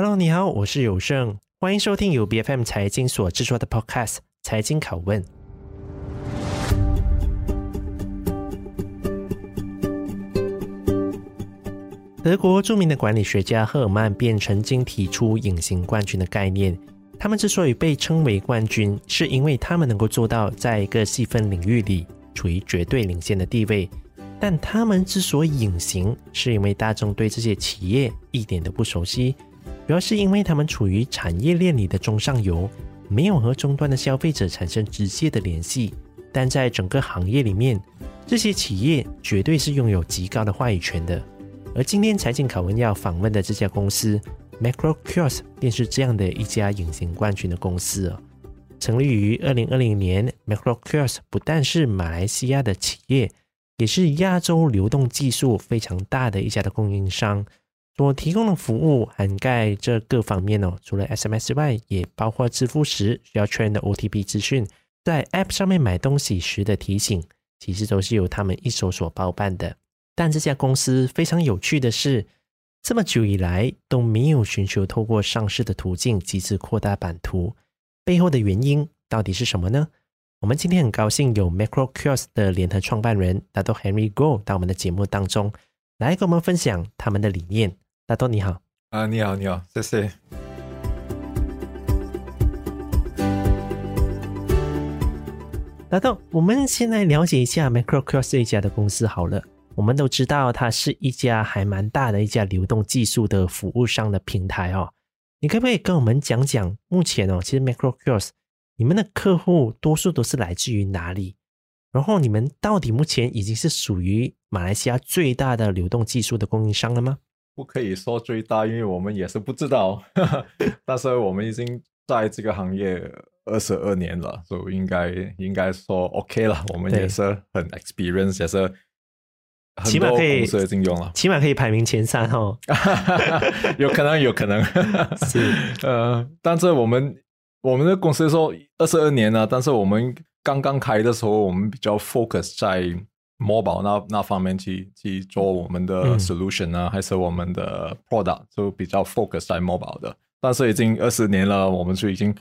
Hello，你好，我是有胜，欢迎收听由 BFM 财经所制作的 Podcast《财经拷问》。德国著名的管理学家赫尔曼便曾经提出“隐形冠军”的概念。他们之所以被称为冠军，是因为他们能够做到在一个细分领域里处于绝对领先的地位。但他们之所以隐形，是因为大众对这些企业一点都不熟悉，主要是因为他们处于产业链里的中上游，没有和终端的消费者产生直接的联系。但在整个行业里面，这些企业绝对是拥有极高的话语权的。而今天财经考文要访问的这家公司 MacroKiosk 便是这样的一家隐形冠军的公司哦。成立于二零二零年，MacroKiosk 不但是马来西亚的企业，也是亚洲流动技术非常大的一家的供应商。所提供的服务涵盖这各方面哦，除了 SMS 外，也包括支付时需要确认的 OTP 资讯，在 App 上面买东西时的提醒，其实都是由他们一手所包办的。但这家公司非常有趣的是，这么久以来都没有寻求透过上市的途径，及时扩大版图。背后的原因到底是什么呢？我们今天很高兴有 MacroKiosk 的联合创办人大多 Henry Goh 到我们的节目当中，来跟我们分享他们的理念。大多你好，啊，你好，你好，谢谢。大东，我们先来了解一下 MacroKiosk 这一家的公司好了。我们都知道，它是一家还蛮大的一家流动技术的服务商的平台哦。你可不可以跟我们讲讲，目前哦，其实 MacroKiosk 你们的客户多数都是来自于哪里？然后你们到底目前已经是属于马来西亚最大的流动技术的供应商了吗？不可以说最大，因为我们也是不知道。但是我们已经在这个行业二十二年了，所以应该应该说 OK 了。我们也是很 experience，也是。起码可以，了起码可以排名前三哦。有可能，有可能 是呃，但是我们我们的公司说二十二年了，但是我们刚刚开的时候，我们比较 focus 在 mobile 那那方面去去做我们的 solution 呢，嗯，还是我们的 product 就比较 focus 在 mobile 的。但是已经二十年了，我们就已经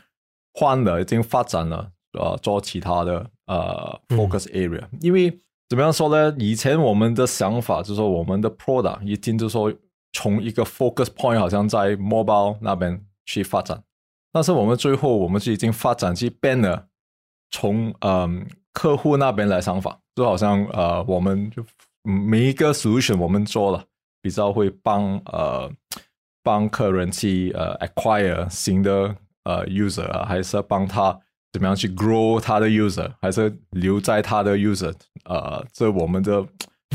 换了，已经发展了，呃，做其他的呃 focus area，嗯，因为。怎么样说呢？以前我们的想法就是说，我们的 product 已经就是说从一个 focus point 好像在 mobile 那边去发展，但是我们最后我们就已经发展去变了，从嗯客户那边来想法，就好像呃我们就每一个 solution 我们做了，比较会帮呃帮客人去呃 acquire 新的呃 user 啊，还是帮他。怎么样去 grow 他的 user，还是留在他的 user？呃，这我们的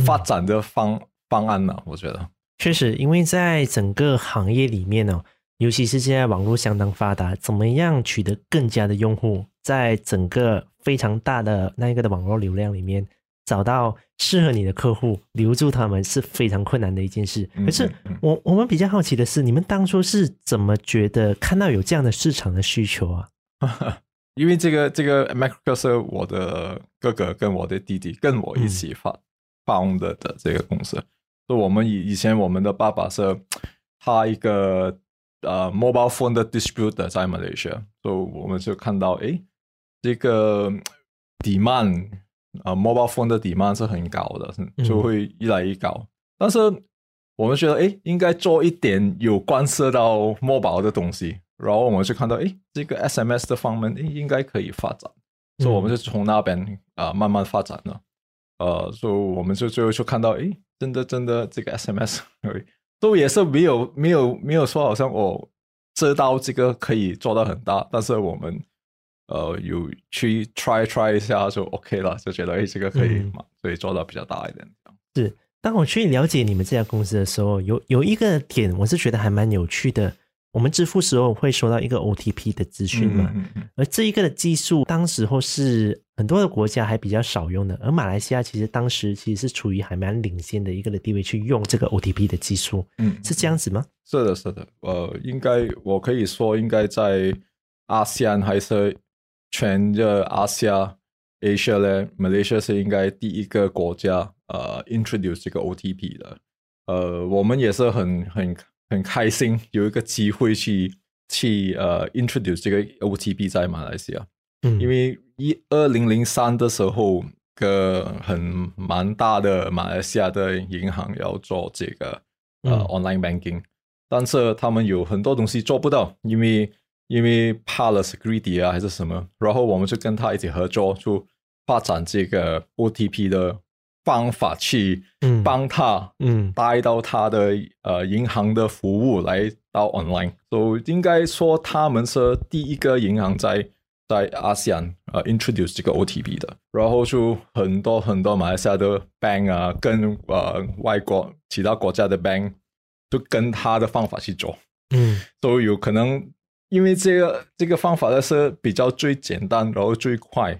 发展的方、方案呢？我觉得确实，因为在整个行业里面呢，尤其是现在网络相当发达，怎么样取得更加的用户，在整个非常大的那一个的网络流量里面，找到适合你的客户，留住他们是非常困难的一件事。可是我我们比较好奇的是，你们当初是怎么觉得看到有这样的市场的需求啊？因为这个这个 MacroKiosk 是我的哥哥跟我的弟弟跟我一起发 found 的这个公司，所以我们以以前我们的爸爸是他一个呃 mobile phone 的 distributor 在 Malaysia，所以我们就看到哎这个 demand 啊 mobile phone 的 demand 是很高的，就会越来越高。但是我们觉得哎应该做一点有关涉到 mobile 的东西。然后我们就看到，哎，这个 SMS 的方面，哎应该可以发展，所以我们就从那边啊、呃、慢慢发展了。呃，所以我们就最后就看到，哎，真的真的这个 SMS，都也是没有没有没有说好像我知道这个可以做到很大，但是我们呃有去 try try 一下就 OK 了，就觉得哎这个可以嘛，所以做到比较大一点。是，当我去了解你们这家公司的时候，有有一个点我是觉得还蛮有趣的。我们支付时候会收到一个 OTP 的资讯嘛？而这一个的技术，当时候是很多的国家还比较少用的，而马来西亚其实当时其实是处于还蛮领先的一个的地位去用这个 OTP 的技术。嗯，是这样子吗？是的，是的。呃，应该我可以说，应该在阿西安还是全个阿西亚 Asia 呢，Malaysia 是应该第一个国家呃 introduce 这个 OTP 的。呃，我们也是很很。很开心有一个机会去去呃 introduce 这个 OTP 在马来西亚，嗯，因为一二零零三的时候，个很蛮大的马来西亚的银行要做这个呃、嗯、online banking，但是他们有很多东西做不到，因为因为怕了 security 啊还是什么，然后我们就跟他一起合作，就发展这个 OTP 的。方法去帮他嗯。带到他的呃银行的服务来到 online，所以应该说他们是第一个银行在在 ASEAN 呃 introduce 这个 OTP 的，然后就很多很多马来西亚的 bank 啊跟呃外国其他国家的 bank 就跟他的方法去做，嗯，都有可能因为这个这个方法呢是比较最简单然后最快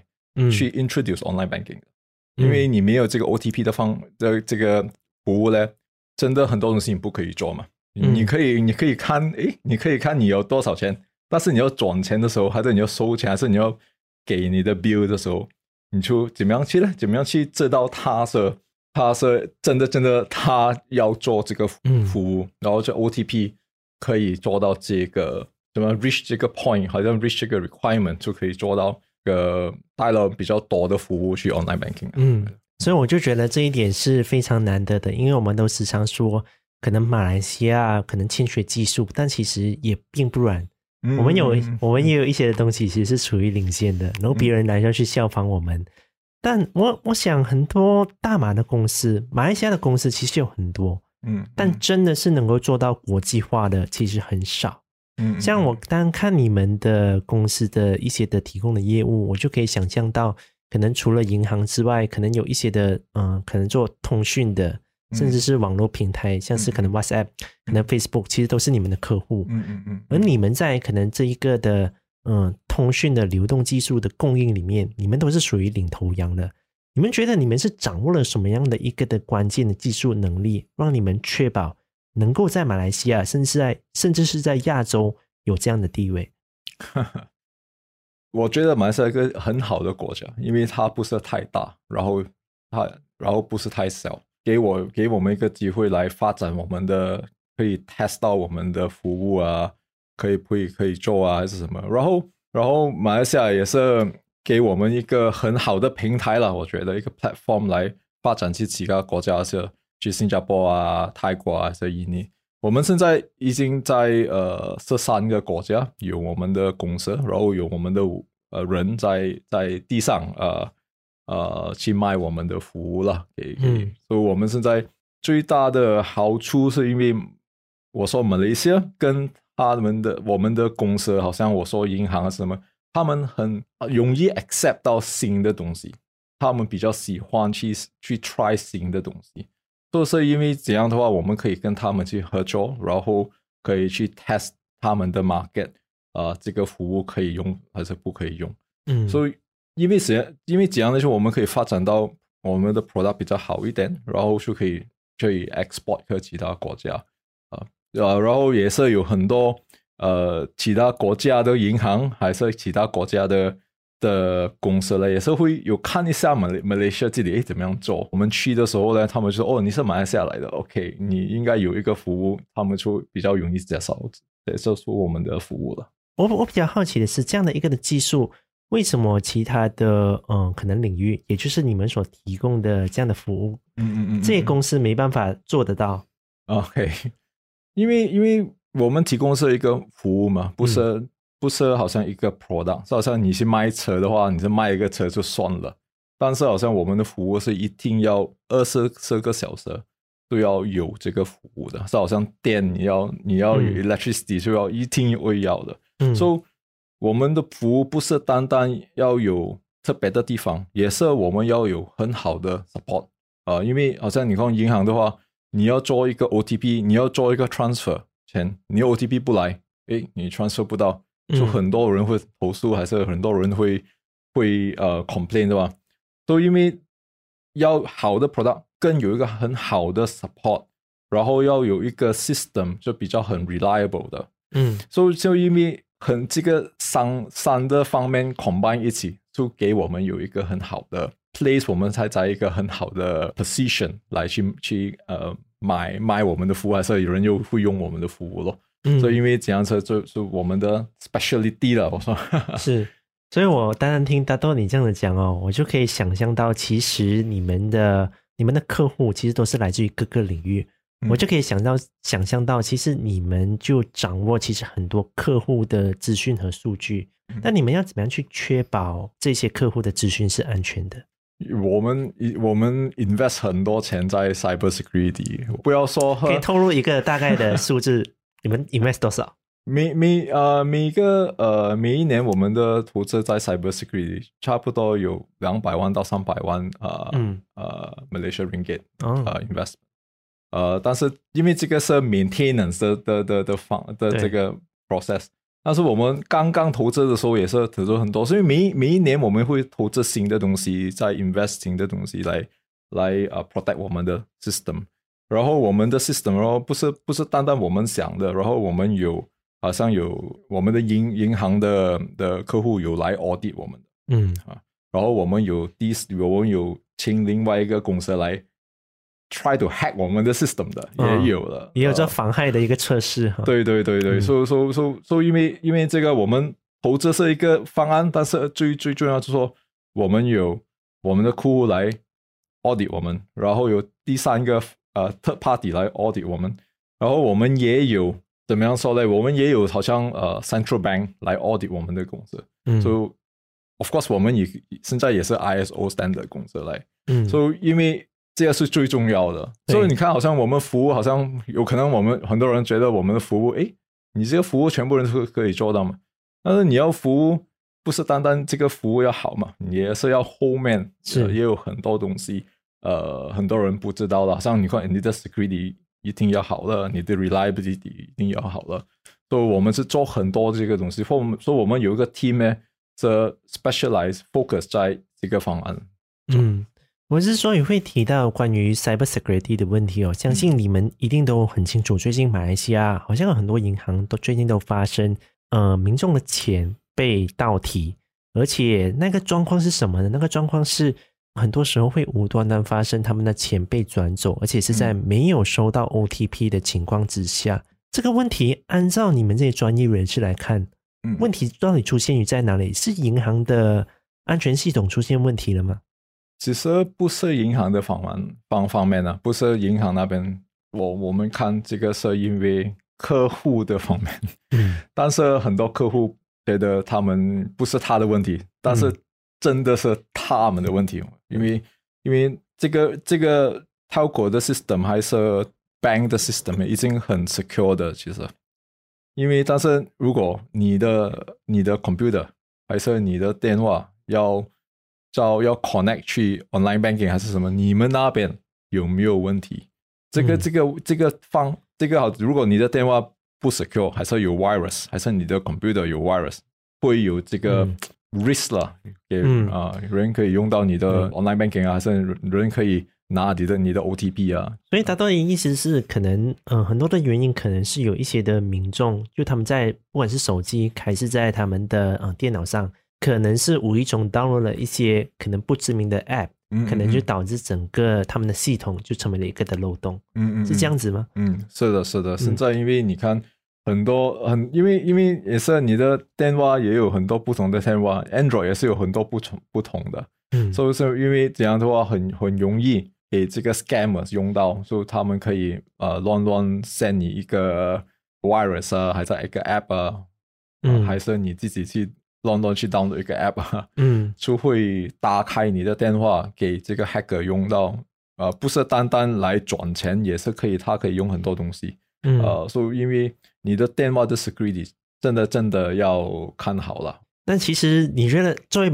去 introduce online banking 的。因为你没有这个 OTP 的方的这个服务呢，真的很多东西你不可以做嘛。嗯、你可以你可以看，诶，你可以看你有多少钱，但是你要转钱的时候，还是你要收钱，还是你要给你的 bill 的时候，你就怎么样去呢？怎么样去知道他是他是真的真的他要做这个服务，嗯、然后这 OTP 可以做到这个怎么 reach 这个 point，好像 reach 这个 requirement 就可以做到。个带了比较多的服务去 online banking，嗯，所以我就觉得这一点是非常难得的，因为我们都时常说，可能马来西亚可能欠缺技术，但其实也并不然，嗯、我们有我们也有一些的东西其实是处于领先的，然后别人来要去效仿我们。嗯、但我我想很多大马的公司，马来西亚的公司其实有很多，嗯，但真的是能够做到国际化的其实很少。嗯，像我单看你们的公司的一些的提供的业务，我就可以想象到，可能除了银行之外，可能有一些的，嗯、呃，可能做通讯的，甚至是网络平台，像是可能 WhatsApp、可能 Facebook，其实都是你们的客户。嗯嗯嗯。而你们在可能这一个的，嗯、呃，通讯的流动技术的供应里面，你们都是属于领头羊的。你们觉得你们是掌握了什么样的一个的关键的技术能力，让你们确保？能够在马来西亚，甚至在甚至是在亚洲有这样的地位，我觉得马来西亚一个很好的国家，因为它不是太大，然后它然后不是太小，给我给我们一个机会来发展我们的，可以 test 到我们的服务啊，可以可以可以做啊，还是什么？然后然后马来西亚也是给我们一个很好的平台了，我觉得一个 platform 来发展去其他国家是。去新加坡啊、泰国啊，这印尼，我们现在已经在呃这三个国家有我们的公司，然后有我们的呃人在在地上呃呃去卖我们的服务了。给，嗯，所以我们现在最大的好处是因为我说马来西亚跟他们的我们的公司，好像我说银行啊什么，他们很容易 accept 到新的东西，他们比较喜欢去去 try 新的东西。都是因为这样的话，我们可以跟他们去合作，然后可以去 test 他们的 market，啊、呃，这个服务可以用还是不可以用？嗯，所以因为谁因为这样的时候，我们可以发展到我们的 product 比较好一点，然后就可以去 export 和其他国家，啊、呃，啊，然后也是有很多呃其他国家的银行，还是其他国家的。的公司呢，也是会有看一下马来马来西亚这里诶怎么样做。我们去的时候呢，他们就说哦，你是马来西亚来的，OK，你应该有一个服务，他们就比较容易介绍，介绍出我们的服务了。我我比较好奇的是，这样的一个的技术，为什么其他的嗯可能领域，也就是你们所提供的这样的服务，嗯嗯嗯，这些公司没办法做得到？OK，因为因为我们提供是一个服务嘛，不是。嗯不是好像一个 product，就好像你去卖车的话，你是卖一个车就算了。但是好像我们的服务是一定要二十四个小时都要有这个服务的，是好像电你要你要有 electricity 就要一定会要的。嗯，所以我们的服务不是单单要有特别的地方，也是我们要有很好的 support 啊、呃。因为好像你看银行的话，你要做一个 OTP，你要做一个 transfer 钱，你 OTP 不来，诶，你 transfer 不到。就很多人会投诉，还是很多人会会呃 complain 对吧？都因为要好的 product，更有一个很好的 support，然后要有一个 system 就比较很 reliable 的。嗯，所以就因为很这个三三个方面 combine 一起，就给我们有一个很好的 place，我们才在一个很好的 position 来去去呃买买我们的服务，还是有人又会用我们的服务咯。嗯，所以因为这样车就是我们的 speciality 了。我说 是，所以我当然听大豆你这样子讲哦，我就可以想象到，其实你们的你们的客户其实都是来自于各个领域。我就可以想到，想象到，其实你们就掌握其实很多客户的资讯和数据。那你们要怎么样去确保这些客户的资讯是安全的？我们我们 invest 很多钱在 cyber security。不要说可以透露一个大概的数字，你们 invest 多少？每每呃每个呃每一年我们的投资在 cyber security 差不多有两百万到三百万呃嗯呃 Malaysia Ringgit 呃 invest。呃，但是因为这个是 maintenance 的的的的方的这个 process，但是我们刚刚投资的时候也是投资很多，所以每每一年我们会投资新的东西，在 investing 的东西来来呃 protect 我们的 system，然后我们的 system 然后不是不是单单我们想的，然后我们有好像有我们的银银行的的客户有来 audit 我们的，嗯啊，然后我们有第我们有请另外一个公司来。try to hack 我们的 system 的也有了，也有这妨害的一个测试哈。对对对对，所以所以所以所以因为因为这个我们投资是一个方案，但是最最重要就是说我们有我们的客户来 audit 我们，然后有第三个呃 third party 来 audit 我们，然后我们也有怎么样说呢？我们也有好像呃 central bank 来 audit 我们的公司，嗯，所以 of course 我们也现在也是 ISO standard 公司来，嗯，所以因为。这个是最重要的，所以你看，好像我们服务，好像有可能我们很多人觉得我们的服务，诶，你这个服务全部人都可以做到吗？但是你要服务，不是单单这个服务要好嘛，你也是要后面是也有很多东西，呃，很多人不知道了，像你看你的 security 一定要好了，你的 reliability 一定要好了，所以我们是做很多这个东西，或我们说我们有一个 team 呢，是 specialize focus 在这个方案，嗯。我之所以会提到关于 cyber security 的问题哦，相信你们一定都很清楚。最近马来西亚好像有很多银行都最近都发生，呃，民众的钱被盗提，而且那个状况是什么呢？那个状况是很多时候会无端端发生他们的钱被转走，而且是在没有收到 OTP 的情况之下。这个问题，按照你们这些专业人士来看，问题到底出现于在哪里？是银行的安全系统出现问题了吗？其实不是银行的方面方方面呢、啊，不是银行那边，我我们看这个是因为客户的方面，嗯，但是很多客户觉得他们不是他的问题，但是真的是他们的问题，嗯、因为因为这个这个 telco 的 system 还是 bank 的 system 已经很 secure 的，其实，因为但是如果你的你的 computer 还是你的电话要。叫要 connect 去 online banking 还是什么？你们那边有没有问题？这个、这个、这个方，这个好。如果你的电话不 secure，还是有 virus，还是你的 computer 有 virus，会有这个 risk 啦。给啊，人可以用到你的 online banking 啊，甚至人可以拿你的你的 OTP 啊。所以他的意思是，可能嗯，很多的原因可能是有一些的民众，就他们在不管是手机还是在他们的呃电脑上。可能是无意中 download 了一些可能不知名的 app，嗯，可能就导致整个他们的系统就成为了一个的漏洞。嗯嗯，是这样子吗？嗯，是的，是的。现在因为你看很多很，因为因为也是你的电话也有很多不同的电话，Android 也是有很多不同不同的。嗯，所以是因为这样的话很很容易给这个 scammers 用到，所以他们可以呃乱乱 send 你一个 virus 啊，还是一个 app 啊，嗯，还是你自己去。乱乱去 download 一个 app，啊。嗯，就会打开你的电话给这个 hacker 用到，呃，不是单单来转钱，也是可以，他可以用很多东西，嗯，呃，所以因为你的电话的 security 真的真的要看好了。但其实你觉得作为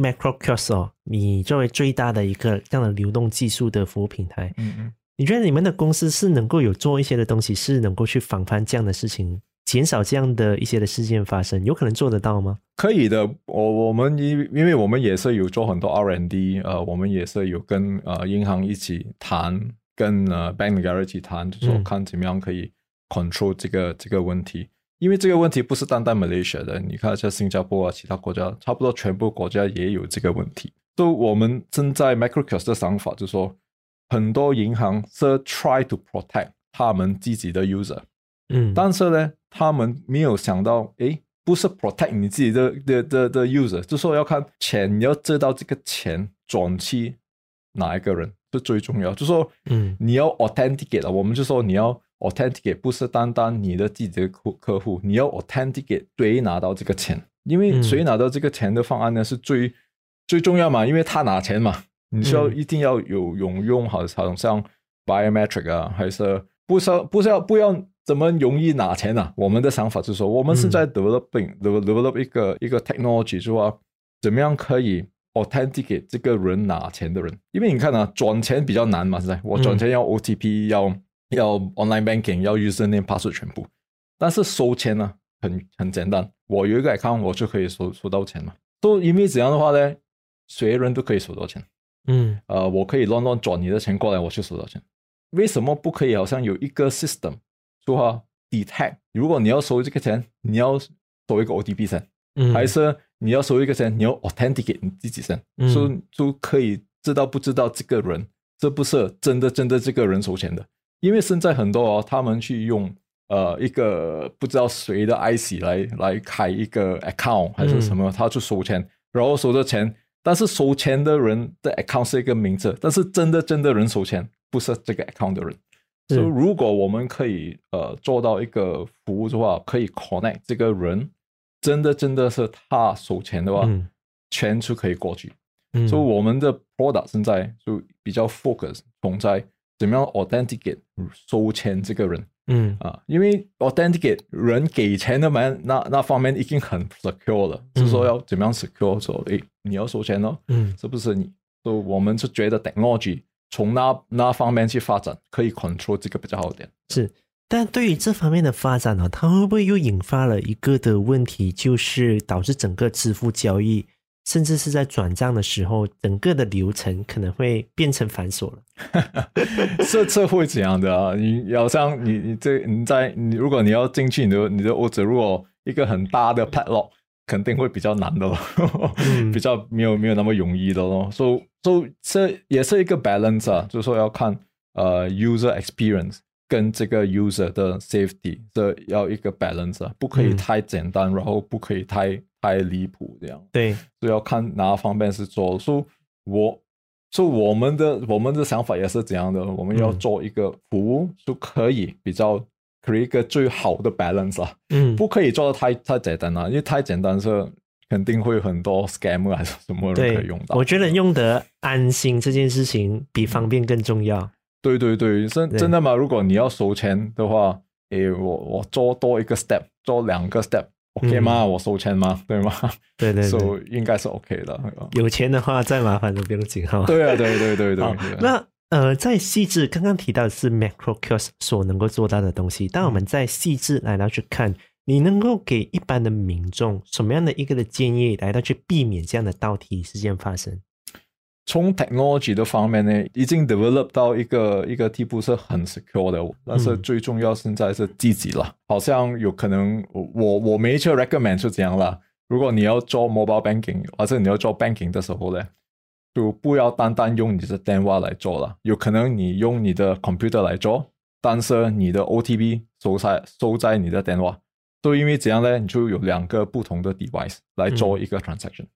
哦，你作为最大的一个这样的流动技术的服务平台，嗯嗯，你觉得你们的公司是能够有做一些的东西，是能够去防范这样的事情？减少这样的一些的事件发生，有可能做得到吗？可以的，我我们因因为我们也是有做很多 R&D，呃，我们也是有跟呃银行一起谈，跟呃 Bank 起谈，就说看怎么样可以 control 这个、嗯、这个问题。因为这个问题不是单单 Malaysia 的，你看像新加坡啊，其他国家差不多全部国家也有这个问题。就我们正在 MicroKios 的想法就是说，很多银行是 try to protect 他们自己的 user，嗯，但是呢，他们没有想到，诶，不是 protect 你自己的的的的 user，就说要看钱，你要知道这个钱转去哪一个人是最重要，就说，嗯，你要 authenticate 了，我们就说你要 authenticate，不是单单你的自己的客客户，你要 authenticate 谁拿到这个钱，因为谁拿到这个钱的方案呢是最最重要嘛，因为他拿钱嘛，你需要一定要有用用好，好像 biometric 啊，还是不是要不是要不要怎么容易拿钱啊？我们的想法就是说，我们是在 developing develop 一个一个 technology，就说怎么样可以。Authenticate 这个人拿钱的人，因为你看啊，转钱比较难嘛，是在。我转钱要 OTP，、嗯、要要 online banking，要 username password 全部，但是收钱呢，很很简单，我有一个 account，我就可以收收到钱嘛。都因为这样的话呢，谁人都可以收到钱。嗯，呃，我可以乱乱转你的钱过来，我就收到钱。为什么不可以？好像有一个 system 说 detect，如果你要收这个钱，你要收一个 OTP 先，嗯，还是？你要收一个钱，你要 authenticate 你自己先，所以就可以知道不知道这个人这不是真的真的这个人收钱的。因为现在很多哦，他们去用呃一个不知道谁的 IC 来来开一个 account 还是什么，他去收钱，然后收的钱，但是收钱的人的 account 是一个名字，但是真的真的人收钱不是这个 account 的人。所以如果我们可以呃做到一个服务的话，可以 connect 这个人。真的真的是他收钱的话，嗯、钱就可以过去。嗯、所以我们的 product 现在就比较 focus 从在怎么样 authenticate 收钱这个人。嗯啊，因为 authenticate 人给钱的门，那那方面已经很 secure 了。嗯、是说要怎么样 secure？说诶，你要收钱哦，嗯，是不是你？所以我们是觉得 technology 从那那方面去发展，可以 control 这个比较好点。是。但对于这方面的发展呢，它会不会又引发了一个的问题，就是导致整个支付交易，甚至是在转账的时候，整个的流程可能会变成繁琐了？这这会怎样的啊？你要像你你这你在你如果你要进去你的你的屋子，如果一个很大的 padlock，肯定会比较难的咯，嗯、比较没有没有那么容易的咯。所以所以这也是一个 balance 啊，就是说要看呃 user experience。跟这个 user 的 safety 这要一个 balance 啊，不可以太简单，嗯、然后不可以太太离谱这样。对，所以要看哪方面是做。所以我，所以我们的我们的想法也是这样的，我们要做一个服务就可以比较 create 一个最好的 balance 啊。嗯，不可以做的太太简单了，因为太简单是肯定会有很多 scam 还是什么人可以用到。我觉得用得安心这件事情比方便更重要。嗯对对对，真真的吗？如果你要收钱的话，诶，我我做多一个 step，做两个 step，OK 吗？嗯、我收钱吗？对吗？对对对，所以应该是 OK 的。有钱的话，再麻烦都不用紧哈。对啊，对对对 对。那呃，在细致刚刚提到的是 macro kiosk 所能够做到的东西，当我们在细致来到去看，你能够给一般的民众什么样的一个的建议，来到去避免这样的倒提事件发生？从 technology 的方面呢，已经 develop 到一个一个地步是很 secure 的，但是最重要现在是自己了。好像有可能我我没去 recommend 是这样了。如果你要做 mobile banking，或者你要做 banking 的时候呢，就不要单单用你的电话来做了。有可能你用你的 computer 来做，但是你的 OTP 收在收在你的电话，都因为这样呢，你就有两个不同的 device 来做一个 transaction，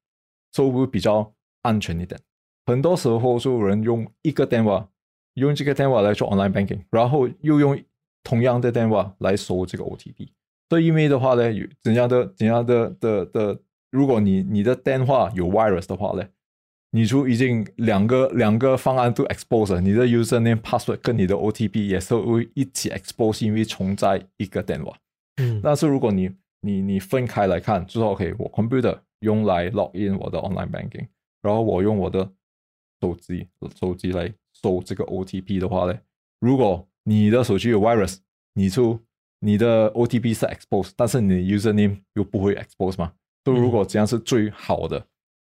所以会比较安全一点。很多时候就有人用一个电话，用这个电话来做 online banking，然后又用同样的电话来收这个 OTP。所以因为的话呢，怎样的怎样的的的，如果你你的电话有 virus 的话呢，你就已经两个两个方案都 expose 了，你的 username password 跟你的 OTP 也是会一起 expose，因为重在一个电话。嗯，但是如果你你你分开来看，就说 OK，我 computer 用来 log in 我的 online banking，然后我用我的手机手机来收这个 OTP 的话呢，如果你的手机有 virus，你就你的 OTP 是 expose，但是你的 username 又不会 expose 嘛？就如果这样是最好的。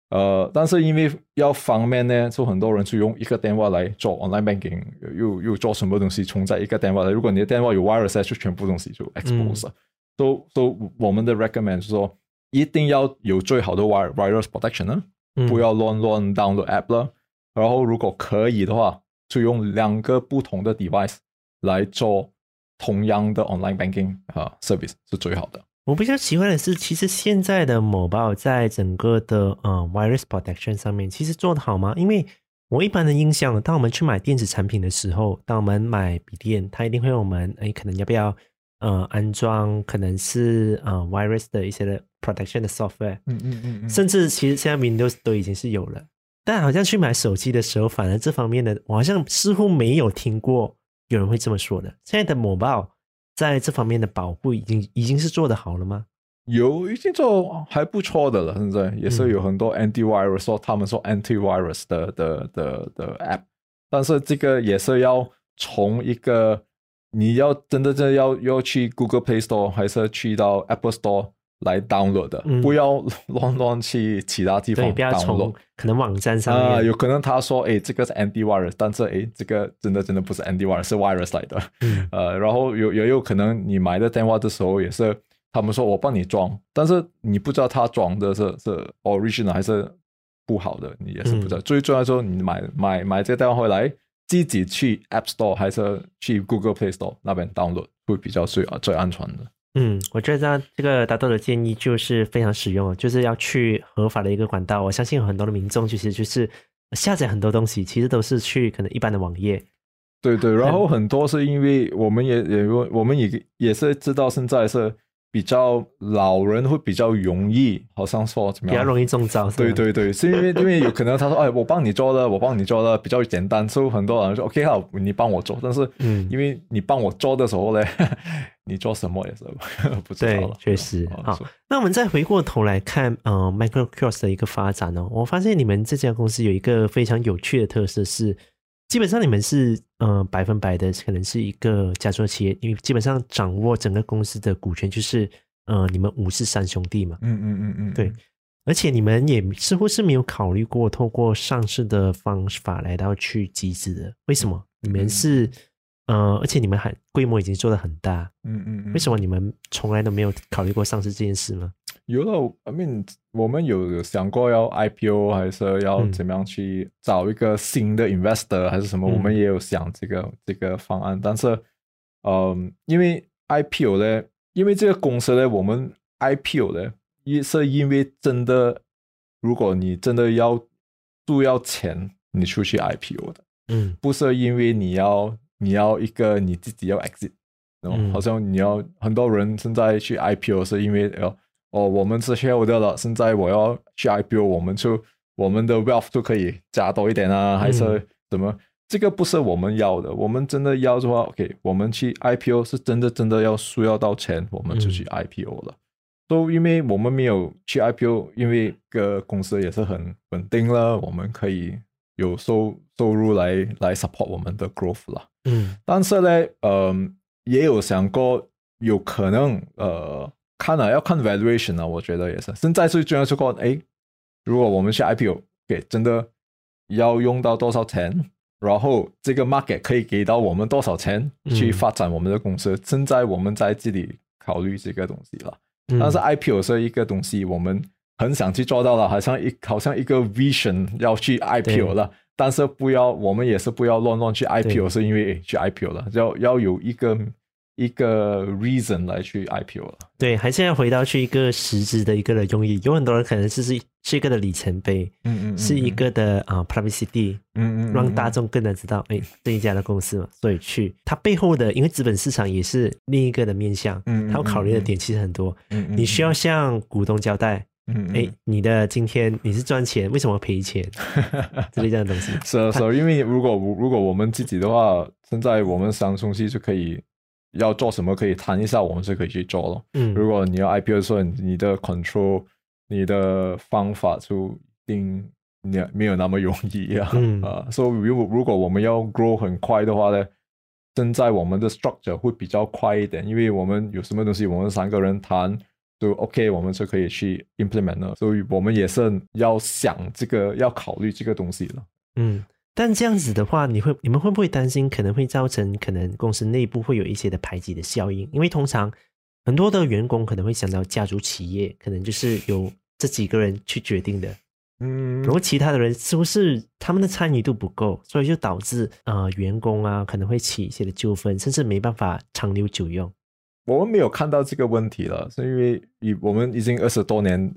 嗯、呃，但是因为要方便呢，就很多人就用一个电话来做 online banking，又又做什么东西存在一个电话来。如果你的电话有 virus，就全部东西就 expose 了。都都、嗯 so, so、我们的 recommend 是说，一定要有最好的 virus protection 呢，嗯、不要乱乱 download app 了。然后，如果可以的话，就用两个不同的 device 来做同样的 online banking 啊 service 是最好的。我比较喜欢的是，其实现在的某宝在整个的呃 virus protection 上面其实做的好吗？因为我一般的印象，当我们去买电子产品的时候，当我们买笔电，它一定会问我们，哎，可能要不要呃安装，可能是呃 virus 的一些的 protection 的 software，嗯嗯嗯，嗯，甚至其实现在 Windows 都已经是有了。但好像去买手机的时候，反而这方面的，我好像似乎没有听过有人会这么说的。现在的某宝在这方面的保护已经已经是做得好了吗？有，已经做还不错的了。现在也是有很多 anti-virus，说他们说 anti-virus 的的的的 app，但是这个也是要从一个你要真的真的要要去 Google Play Store 还是去到 Apple Store。来 download 的，嗯、不要 乱乱去其他地方 download。可能网站上啊、呃，有可能他说，哎，这个是 anti-virus，但是哎，这个真的真的不是 anti-virus，是 virus 来的。嗯、呃，然后有也有可能你买的电话的时候也是，他们说我帮你装，但是你不知道他装的是是 original 还是不好的，你也是不知道。嗯、最重要说，你买买买这个电话回来，自己去 App Store 还是去 Google Play Store 那边 download 会比较最最安全的。嗯，我觉得这个达豆的建议就是非常实用，就是要去合法的一个管道。我相信有很多的民众其实就是下载很多东西，其实都是去可能一般的网页。对对，然后很多是因为我们也也我们也也是知道现在是。比较老人会比较容易，好像说怎么样？比较容易中招。对对对，是因为因为有可能他说，哎，我帮你做了，我帮你做了比较简单，所以很多人说，OK 好，你帮我做。但是，嗯，因为你帮我做的时候呢，你做什么也是 不知道了。对，确实。好，那我们再回过头来看，呃 m i c r o c r o s s 的一个发展呢，我发现你们这家公司有一个非常有趣的特色是。基本上你们是呃百分百的，可能是一个家族企业，因为基本上掌握整个公司的股权就是呃你们五氏三兄弟嘛。嗯嗯嗯嗯，对。而且你们也似乎是没有考虑过透过上市的方法来到去集资的，为什么？你们是呃，而且你们还规模已经做得很大。嗯嗯嗯，为什么你们从来都没有考虑过上市这件事吗？有了，I mean，我们有想过要 IPO，还是要怎么样去找一个新的 investor，还是什么？嗯、我们也有想这个这个方案，但是，嗯、呃，因为 IPO 呢，因为这个公司呢，我们 IPO 呢，也是因为真的，如果你真的要都要钱，你出去 IPO 的，嗯，不是因为你要你要一个你自己要 exit，嗯，好像你要很多人现在去 IPO 是因为要。哦，我们是 shareholder 了，现在我要去 IPO，我们就我们的 wealth 就可以加多一点啊，还是怎么？嗯、这个不是我们要的，我们真的要的话，OK，我们去 IPO 是真的真的要需要到钱，我们就去 IPO 了。都、嗯 so, 因为我们没有去 IPO，因为个公司也是很稳定了，我们可以有收收入来来 support 我们的 growth 了。嗯，但是呢，嗯、呃，也有想过有可能，呃。看了要看 valuation 啊，我觉得也是。现在最重要是看，哎，如果我们去 IPO，给真的要用到多少钱，然后这个 market 可以给到我们多少钱去发展我们的公司。嗯、现在我们在这里考虑这个东西了。嗯、但是 IPO 是一个东西，我们很想去做到了，好像一好像一个 vision 要去 IPO 了。但是不要，我们也是不要乱乱去 IPO，是因为去 IPO 了，要要有一个。一个 reason 来去 IPO 了，对，还是要回到去一个实质的一个的用意。有很多人可能是是是一个的里程碑，嗯，嗯嗯，是一个的啊、uh, publicity，嗯，嗯嗯，让大众更能知道，哎，这一家的公司嘛，所以去它背后的，因为资本市场也是另一个的面向，嗯，它要考虑的点其实很多，嗯，你需要向股东交代，嗯，哎，你的今天你是赚钱，为什么赔钱？这类这样的东西，是啊是啊，因为如果如果我们自己的话，现在我们三兄弟就可以。要做什么可以谈一下，我们是可以去做咯。嗯，如果你要 IPO 的时候，你的 control、你的方法就一定你没有那么容易啊。嗯 啊，所以如果如果我们要 grow 很快的话呢，现在我们的 structure 会比较快一点，因为我们有什么东西，我们三个人谈就 OK，我们就可以去 implement 了。所以我们也是要想这个，要考虑这个东西了。嗯。但这样子的话，你会你们会不会担心可能会造成可能公司内部会有一些的排挤的效应？因为通常很多的员工可能会想到家族企业，可能就是由这几个人去决定的。嗯，然后其他的人是不是他们的参与度不够，所以就导致呃员工啊可能会起一些的纠纷，甚至没办法长留久用。我们没有看到这个问题了，是因为以我们已经二十多年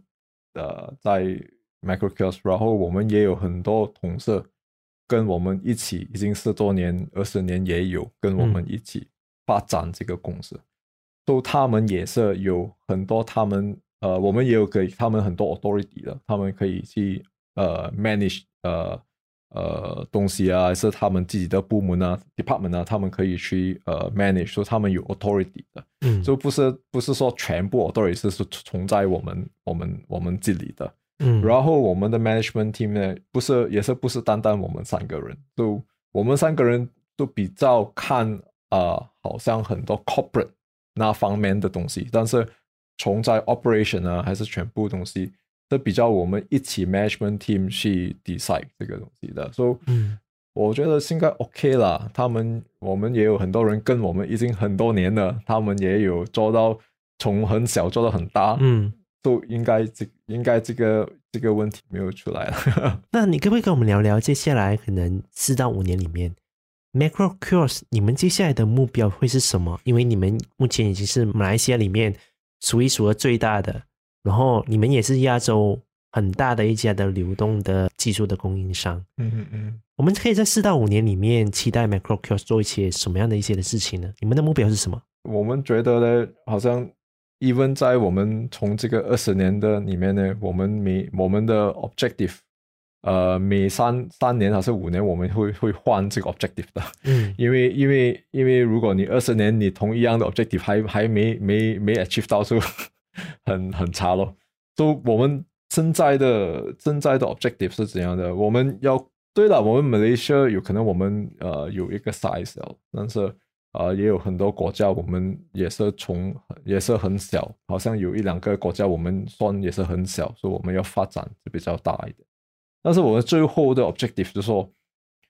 呃在 MicroKiosks，然后我们也有很多同事跟我们一起，已经十多年、二十年也有跟我们一起发展这个公司，都、嗯、他们也是有很多他们。呃，我们也有给他们很多 authority 的，他们可以去呃 manage 呃呃东西啊，还是他们自己的部门啊 department 啊，他们可以去呃 manage，说他们有 authority 的，嗯，就不是不是说全部 authority 是是存在我们我们我们这里的，嗯，然后我们的 management team 呢，不是也是不是单单我们三个人，就我们三个人都比较看啊、呃，好像很多 corporate 那方面的东西，但是。从在 operation 呢，还是全部东西，都比较我们一起 management team 去 decide 这个东西的，所以，嗯，我觉得应该 OK 啦。他们我们也有很多人跟我们已经很多年了，他们也有做到从很小做到很大，嗯，都应该这应该这个这个问题没有出来了。那你可不可以跟我们聊聊接下来可能四到五年里面，MicroKiosks 你们接下来的目标会是什么？因为你们目前已经是马来西亚里面。数一数二最大的，然后你们也是亚洲很大的一家的流动的技术的供应商。嗯嗯嗯，我们可以在四到五年里面期待 MicroKiosks 做一些什么样的一些的事情呢？你们的目标是什么？我们觉得呢，好像 even 在我们从这个二十年的里面呢，我们每我们的 objective。呃，每三三年还是五年，我们会会换这个 objective 的。嗯，因为因为因为如果你二十年你同一样的 objective 还还没没没 achieve 到，就 很很差咯。都、so, 我们现在的现在的 objective 是怎样的？我们要对了，我们 Malaysia 有可能我们呃有一个 size，但是啊、也有很多国家我们也是从也是很小，好像有一两个国家我们算也是很小，所以我们要发展就比较大一点。但是我们最后的 objective 就是说，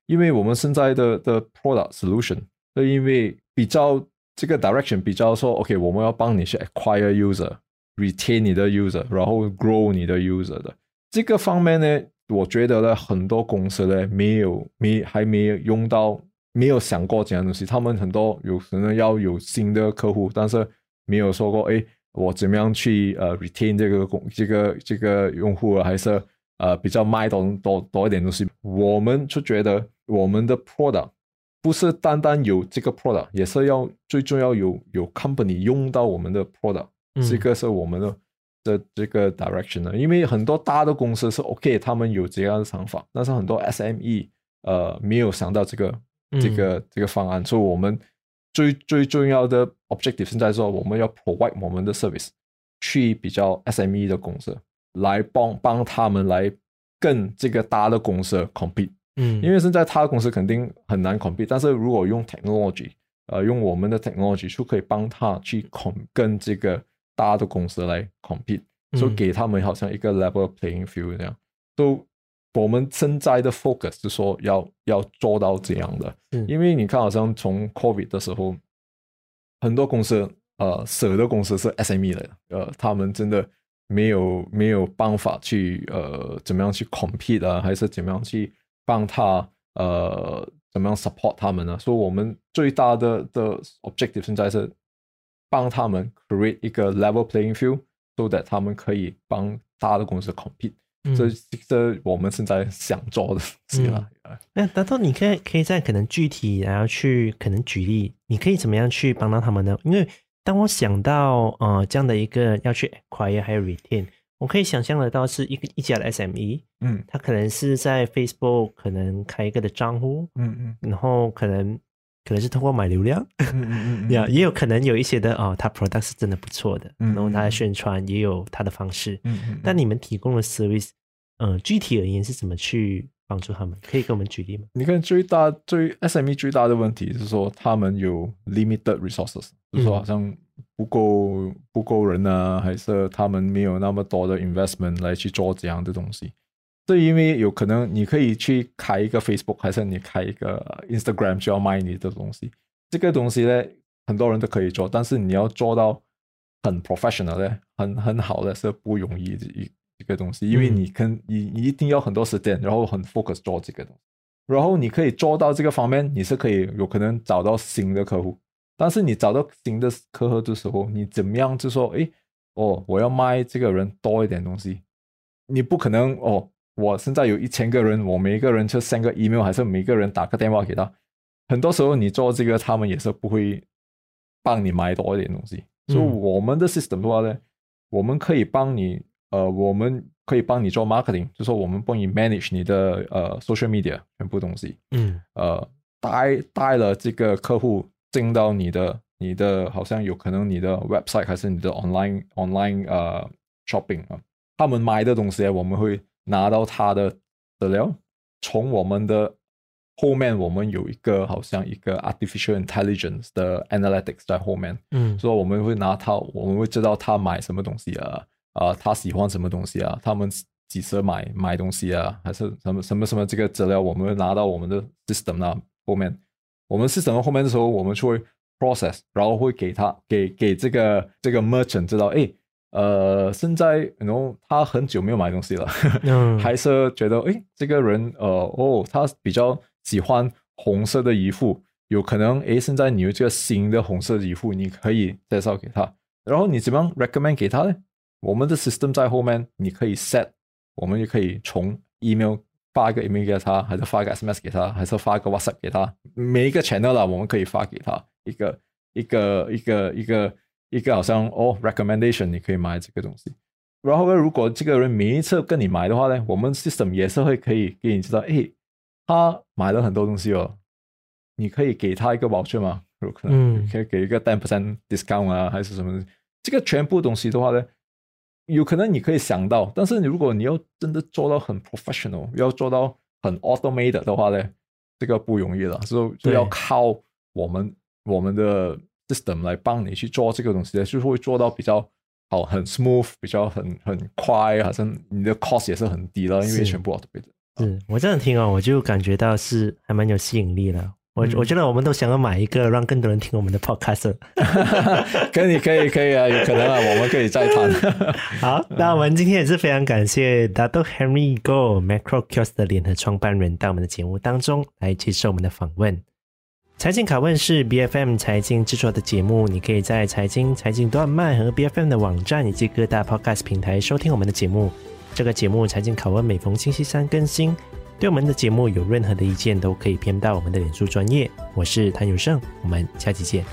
因为我们现在的的 product solution，是因为比较这个 direction 比较说，OK，我们要帮你去 acquire user，retain 你的 user，然后 grow 你的 user 的这个方面呢，我觉得呢，很多公司呢没有没还没有用到，没有想过这样东西。他们很多有可能要有新的客户，但是没有说过，哎，我怎么样去呃 retain 这个公这个这个用户啊，还是。呃，比较卖多多多一点东西，我们就觉得我们的 product 不是单单有这个 product，也是要最重要有有 company 用到我们的 product，嗯，这个是我们的的这个 direction 呢。因为很多大的公司是 OK，他们有这样的想法，但是很多 SME 呃没有想到这个这个、嗯、这个方案，所以我们最最重要的 objective 现在说我们要 provide 我们的 service 去比较 SME 的公司。来帮帮他们来跟这个大的公司 compete，嗯，因为现在他的公司肯定很难 compete，但是如果用 technology，呃，用我们的 technology 就可以帮他去 com 跟这个大的公司来 compete，就、嗯、给他们好像一个 level playing field 这样。都我们现在的 focus 是说要要做到这样的，嗯，因为你看好像从 COVID 的时候，很多公司呃，舍的公司是 SME 来的，呃，他们真的。没有没有办法去呃怎么样去 compete 啊，还是怎么样去帮他呃怎么样 support 他们呢？所以我们最大的的 objective 现在是帮他们 create 一个 level playing field，so that 他们可以帮大的公司 compete。嗯、这这我们现在想做的是吧？那达到你可以可以再可能具体然后去可能举例，你可以怎么样去帮到他们呢？因为当我想到呃这样的一个要去 acquire 还有 retain，我可以想象得到是一个一家的 SME，嗯，他可能是在 Facebook 可能开一个的账户，嗯嗯，然后可能可能是通过买流量，嗯嗯嗯，也有可能有一些的哦，他 product 是真的不错的，嗯，然后他的宣传也有他的方式，但你们提供的 service，嗯、呃，具体而言是怎么去帮助他们？可以给我们举例吗？你看最大最 SME 最大的问题是说他们有 limited resources。就是说，好像不够不够人啊，还是他们没有那么多的 investment 来去做这样的东西。这因为有可能你可以去开一个 Facebook，还是你开一个 Instagram 就要卖你的东西。这个东西呢，很多人都可以做，但是你要做到很 professional 的、很很好的是不容易的一这个东西，因为你可你你一定要很多时间，然后很 focus 做这个东西，然后你可以做到这个方面，你是可以有可能找到新的客户。但是你找到新的客户的时候，你怎么样就说，哎，哦，我要卖这个人多一点东西，你不可能哦，我现在有一千个人，我每一个人就 send 个 email，还是每个人打个电话给他。很多时候你做这个，他们也是不会帮你买多一点东西。所以我们的 system 的话呢，我们可以帮你，呃，我们可以帮你做 marketing，就是说我们帮你 manage 你的呃 social media 全部东西，嗯，呃，带带了这个客户。进到你的你的好像有可能你的 website 还是你的 online online 呃、uh, shopping 啊，他们买的东西我们会拿到他的资料，从我们的后面我们有一个好像一个 artificial intelligence 的 analytics 在后面，嗯，所以我们会拿他，我们会知道他买什么东西啊，啊，他喜欢什么东西啊，他们几时买买东西啊，还是什么什么什么这个资料，我们会拿到我们的 system 啊后面。我们 system 后面的时候，我们就会 process，然后会给他给给这个这个 merchant 知道，哎，呃，现在然后他很久没有买东西了，嗯，还是觉得哎，这个人呃哦，他比较喜欢红色的衣服，有可能哎，现在你有这个新的红色的衣服，你可以介绍给他，然后你怎么样 recommend 给他呢？我们的 system 在后面，你可以 set，我们也可以从 email。发一个 email 给他，还是发一个 SMS 给他，还是发一个 WhatsApp 给他？每一个 channel 啦，我们可以发给他一个一个一个一个一个好像哦 recommendation，你可以买这个东西。然后呢如果这个人每一次跟你买的话呢，我们 system 也是会可以给你知道，诶，他买了很多东西哦，你可以给他一个 voucher 吗？有可能，可以给一个 ten percent discount 啊，还是什么？这个全部东西的话呢？有可能你可以想到，但是你如果你要真的做到很 professional，要做到很 automated 的话呢，这个不容易了，所以就要靠我们我们的 system 来帮你去做这个东西，就是会做到比较好，很 smooth，比较很很快，好像你的 cost 也是很低了，因为全部 automated。是我这样听哦，我就感觉到是还蛮有吸引力的。我我觉得我们都想要买一个，让更多人听我们的 podcast。可以可以可以啊，有可能啊，我们可以再谈。好，那我们今天也是非常感谢 Dato Henry Goh Macro Kiosk 的联合创办人到我们的节目当中来接受我们的访问。财经拷问是 BFM 财经制作的节目，你可以在财经财经段麦和 BFM 的网站以及各大 podcast 平台收听我们的节目。这个节目财经拷问每逢星期三更新。对我们的节目有任何的意见，都可以偏到我们的脸书专业。我是谭友胜，我们下期见。